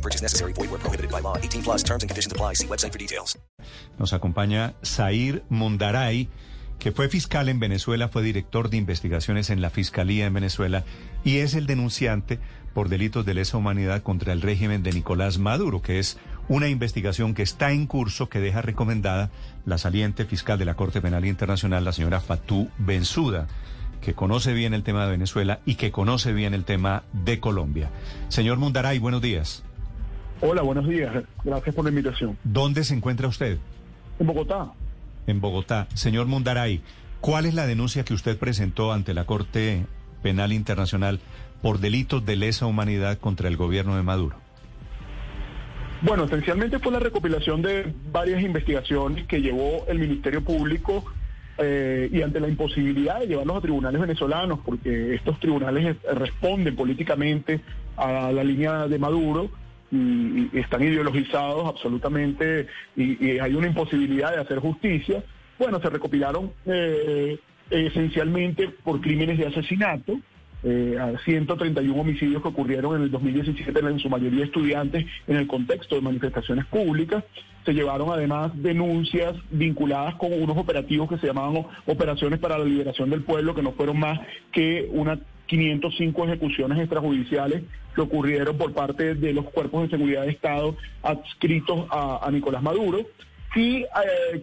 No purchase necessary. Void where prohibited by law. 18 plus terms and conditions apply. See website for details. Nos acompaña Zair Mundaray, que fue fiscal en Venezuela, fue director de investigaciones en la Fiscalía en Venezuela y es el denunciante por delitos de lesa humanidad contra el régimen de Nicolás Maduro, que es una investigación que está en curso que deja recomendada la saliente fiscal de la Corte Penal Internacional, la señora Fatou Bensuda que conoce bien el tema de Venezuela y que conoce bien el tema de Colombia. Señor Mundaray, buenos días. Hola, buenos días. Gracias por la invitación. ¿Dónde se encuentra usted? En Bogotá. En Bogotá. Señor Mundaray, ¿cuál es la denuncia que usted presentó ante la Corte Penal Internacional por delitos de lesa humanidad contra el gobierno de Maduro? Bueno, esencialmente fue la recopilación de varias investigaciones que llevó el Ministerio Público eh, y ante la imposibilidad de llevarlos a tribunales venezolanos, porque estos tribunales responden políticamente a la línea de Maduro, y, están ideologizados absolutamente y, hay una imposibilidad de hacer justicia. Bueno, se recopilaron eh, esencialmente por crímenes de asesinato, eh, a 131 homicidios que ocurrieron en el 2017, en su mayoría estudiantes, en el contexto de manifestaciones públicas. Se llevaron además denuncias vinculadas con unos operativos que se llamaban operaciones para la liberación del pueblo, que no fueron más que una 505 ejecuciones extrajudiciales que ocurrieron por parte de los cuerpos de seguridad de Estado adscritos a, Nicolás Maduro y eh,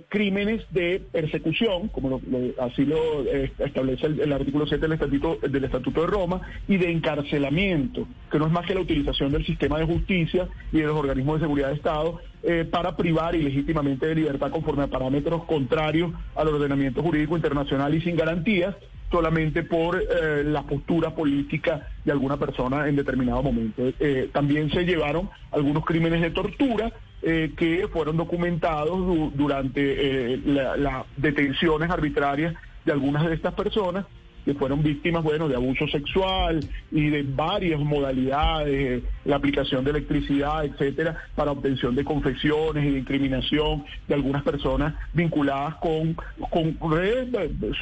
crímenes de persecución, como así lo eh, establece el, artículo 7 del Estatuto, del Estatuto de Roma, y de encarcelamiento, que no es más que la utilización del sistema de justicia y de los organismos de seguridad de Estado eh, para privar ilegítimamente de libertad conforme a parámetros contrarios al ordenamiento jurídico internacional y sin garantías, solamente por eh, la postura política de alguna persona en determinado momento. Eh, también se llevaron algunos crímenes de tortura eh, que fueron documentados durante las detenciones arbitrarias de algunas de estas personas que fueron víctimas, bueno, de abuso sexual y de varias modalidades, la aplicación de electricidad, etcétera, para obtención de confesiones y de incriminación de algunas personas vinculadas con, con redes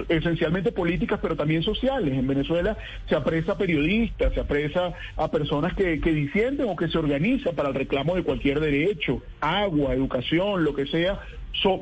esencialmente políticas, pero también sociales. En Venezuela se apresa a periodistas, se apresa a personas que, que disienten o que se organizan para el reclamo de cualquier derecho, agua, educación, lo que sea,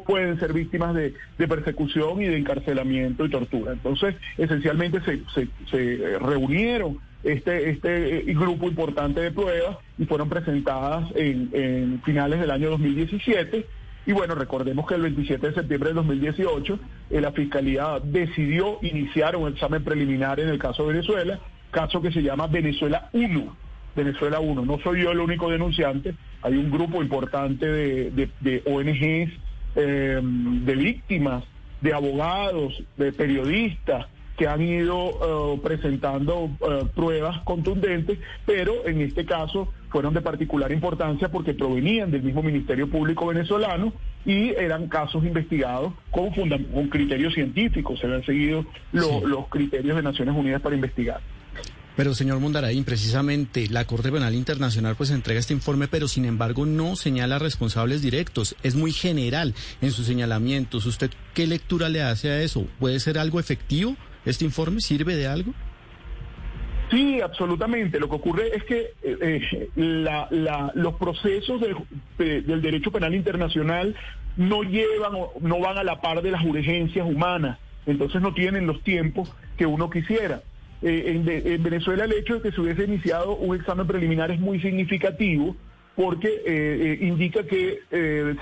pueden ser víctimas de, persecución y de encarcelamiento y tortura. Entonces, esencialmente se, se, reunieron este, este eh, grupo importante de pruebas y fueron presentadas en, finales del año 2017. Y bueno, recordemos que el 27 de septiembre de 2018 eh, la Fiscalía decidió iniciar un examen preliminar en el caso de Venezuela, caso que se llama Venezuela 1. Venezuela 1. No soy yo el único denunciante, hay un grupo importante de, de, de ONGs eh, de víctimas, de abogados, de periodistas que han ido eh, presentando eh, pruebas contundentes, pero en este caso fueron de particular importancia porque provenían del mismo Ministerio Público venezolano y eran casos investigados con, con criterios científicos, se habían seguido los criterios de Naciones Unidas para investigar. Pero señor Mundaraín, precisamente la Corte Penal Internacional pues entrega este informe, pero sin embargo no señala responsables directos. Es muy general en sus señalamientos. ¿Usted qué lectura le hace a eso? ¿Puede ser algo efectivo? ¿Este informe sirve de algo? Sí, absolutamente. Lo que ocurre es que eh, eh, los procesos del derecho penal internacional no llevan, no van a la par de las urgencias humanas. Entonces no tienen los tiempos que uno quisiera. Eh, en, Venezuela el hecho de que se hubiese iniciado un examen preliminar es muy significativo porque eh, eh, indica que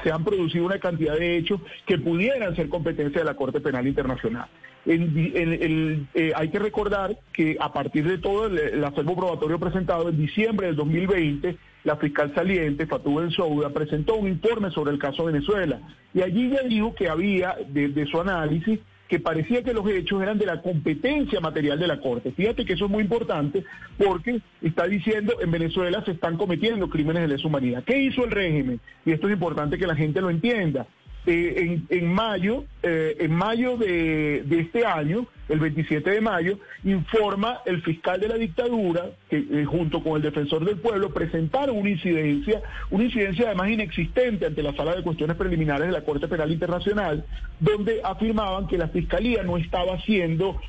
se han producido una cantidad de hechos que pudieran ser competencia de la Corte Penal Internacional. hay que recordar que a partir de todo el, acervo probatorio presentado en diciembre del 2020, la fiscal saliente, Fatou Bensouda, presentó un informe sobre el caso Venezuela. Y allí ya dijo que había, desde su análisis, que parecía que los hechos eran de la competencia material de la Corte. Fíjate que eso es muy importante porque está diciendo en Venezuela se están cometiendo crímenes de lesa humanidad. ¿Qué hizo el régimen? Y esto es importante que la gente lo entienda. Eh, en, mayo, eh, en mayo de, este año, el 27 de mayo, informa el fiscal de la dictadura, que eh, junto con el defensor del pueblo presentaron una incidencia, una incidencia además inexistente ante la sala de cuestiones preliminares de la Corte Penal Internacional, donde afirmaban que la fiscalía no estaba siendo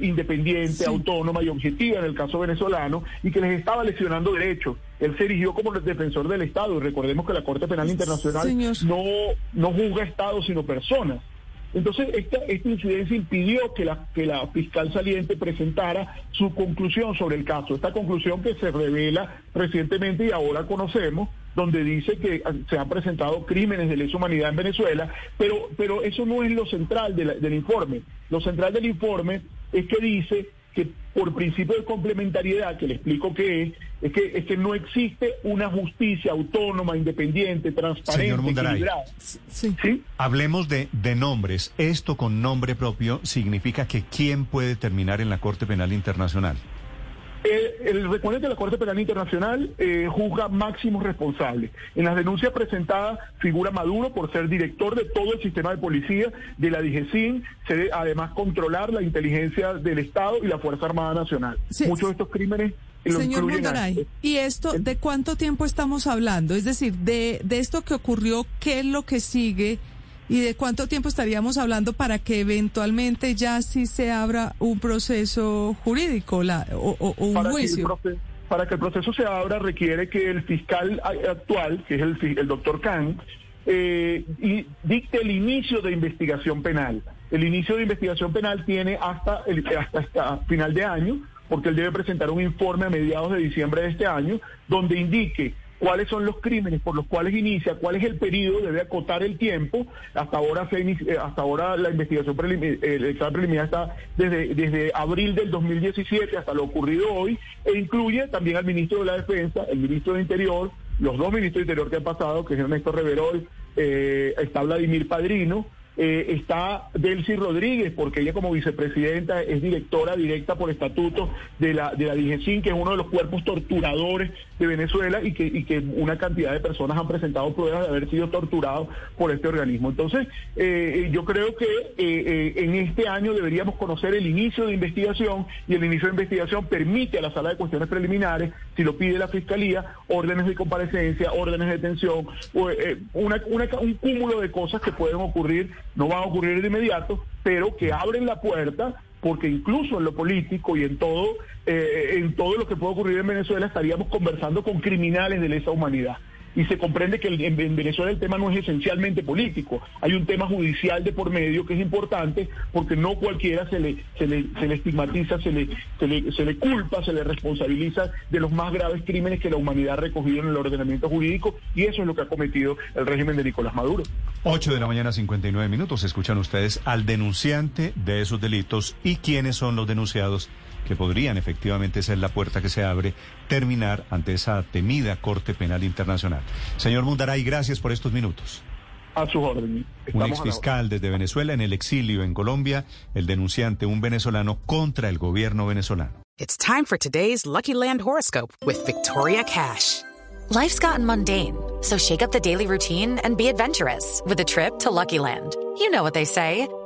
independiente, autónoma y objetiva en el caso venezolano y que les estaba lesionando derechos. Él se erigió como el defensor del Estado y recordemos que la Corte Penal Internacional no, no juzga Estados sino personas. Entonces, esta, esta incidencia impidió que la, que la fiscal saliente presentara su conclusión sobre el caso. Esta conclusión que se revela recientemente y ahora conocemos, donde dice que se han presentado crímenes de lesa humanidad en Venezuela, pero, pero eso no es lo central del informe. Lo central del informe es que dice que por principio de complementariedad, que le explico qué es, es que, es que no existe una justicia autónoma, independiente, transparente, equilibrada. Sí. Hablemos de, de nombres. Esto con nombre propio significa que ¿quién puede terminar en la Corte Penal Internacional? Eh, el recuento de la Corte Penal Internacional eh, juzga máximos responsables. En las denuncias presentadas figura Maduro por ser director de todo el sistema de policía de la DGCIN, además controlar la inteligencia del Estado y la Fuerza Armada Nacional. Muchos de estos crímenes Señor Mondaray, ¿y esto de cuánto tiempo estamos hablando? Es decir, de, de esto que ocurrió, ¿qué es lo que sigue? ¿Y de cuánto tiempo estaríamos hablando para que eventualmente ya sí se abra un proceso jurídico la, o, un juicio? para que el proceso se abra requiere que el fiscal actual, que es el, el doctor Khan, eh, y dicte el inicio de investigación penal. El inicio de investigación penal tiene hasta, el, hasta, hasta final de año, porque él debe presentar un informe a mediados de diciembre de este año, donde indique cuáles son los crímenes por los cuales inicia, cuál es el periodo, debe acotar el tiempo. Hasta ahora se eh, hasta ahora la investigación preliminar, el examen preliminar está desde, desde abril del 2017 hasta lo ocurrido hoy, e incluye también al ministro de la Defensa, el ministro de Interior, los dos ministros de Interior que han pasado, que es Ernesto Reverol, eh, está Vladimir Padrino, eh, está Delcy Rodríguez, porque ella como vicepresidenta es directora directa por estatuto de la, de la DIGESIN, que es uno de los cuerpos torturadores de Venezuela y que, y que una cantidad de personas han presentado pruebas de haber sido torturados por este organismo. Entonces, eh, yo creo que eh, en este año deberíamos conocer el inicio de investigación y el inicio de investigación permite a la sala de cuestiones preliminares, si lo pide la Fiscalía, órdenes de comparecencia, órdenes de detención, una, un cúmulo de cosas que pueden ocurrir no va a ocurrir de inmediato, pero que abren la puerta porque incluso en lo político y en todo, eh, en todo lo que puede ocurrir en Venezuela estaríamos conversando con criminales de lesa humanidad y se comprende que en Venezuela el tema no es esencialmente político, hay un tema judicial de por medio que es importante porque no cualquiera se le, se le, se le estigmatiza, se le, se le, se le culpa, se le responsabiliza de los más graves crímenes que la humanidad ha recogido en el ordenamiento jurídico y eso es lo que ha cometido el régimen de Nicolás Maduro. 8 de la mañana, 59 minutos. Escuchan ustedes al denunciante de esos delitos y quiénes son los denunciados que podrían efectivamente ser la puerta que se abre, terminar ante esa temida Corte Penal Internacional. Señor Mundaray, gracias por estos minutos. A su orden. un ex fiscal desde Venezuela en el exilio en Colombia, el denunciante, un venezolano contra el gobierno venezolano. It's time for today's Lucky Land horoscope with Victoria Cash. Life's gotten mundane, so shake up the daily routine and be adventurous with a trip to Lucky Land. You know what they say.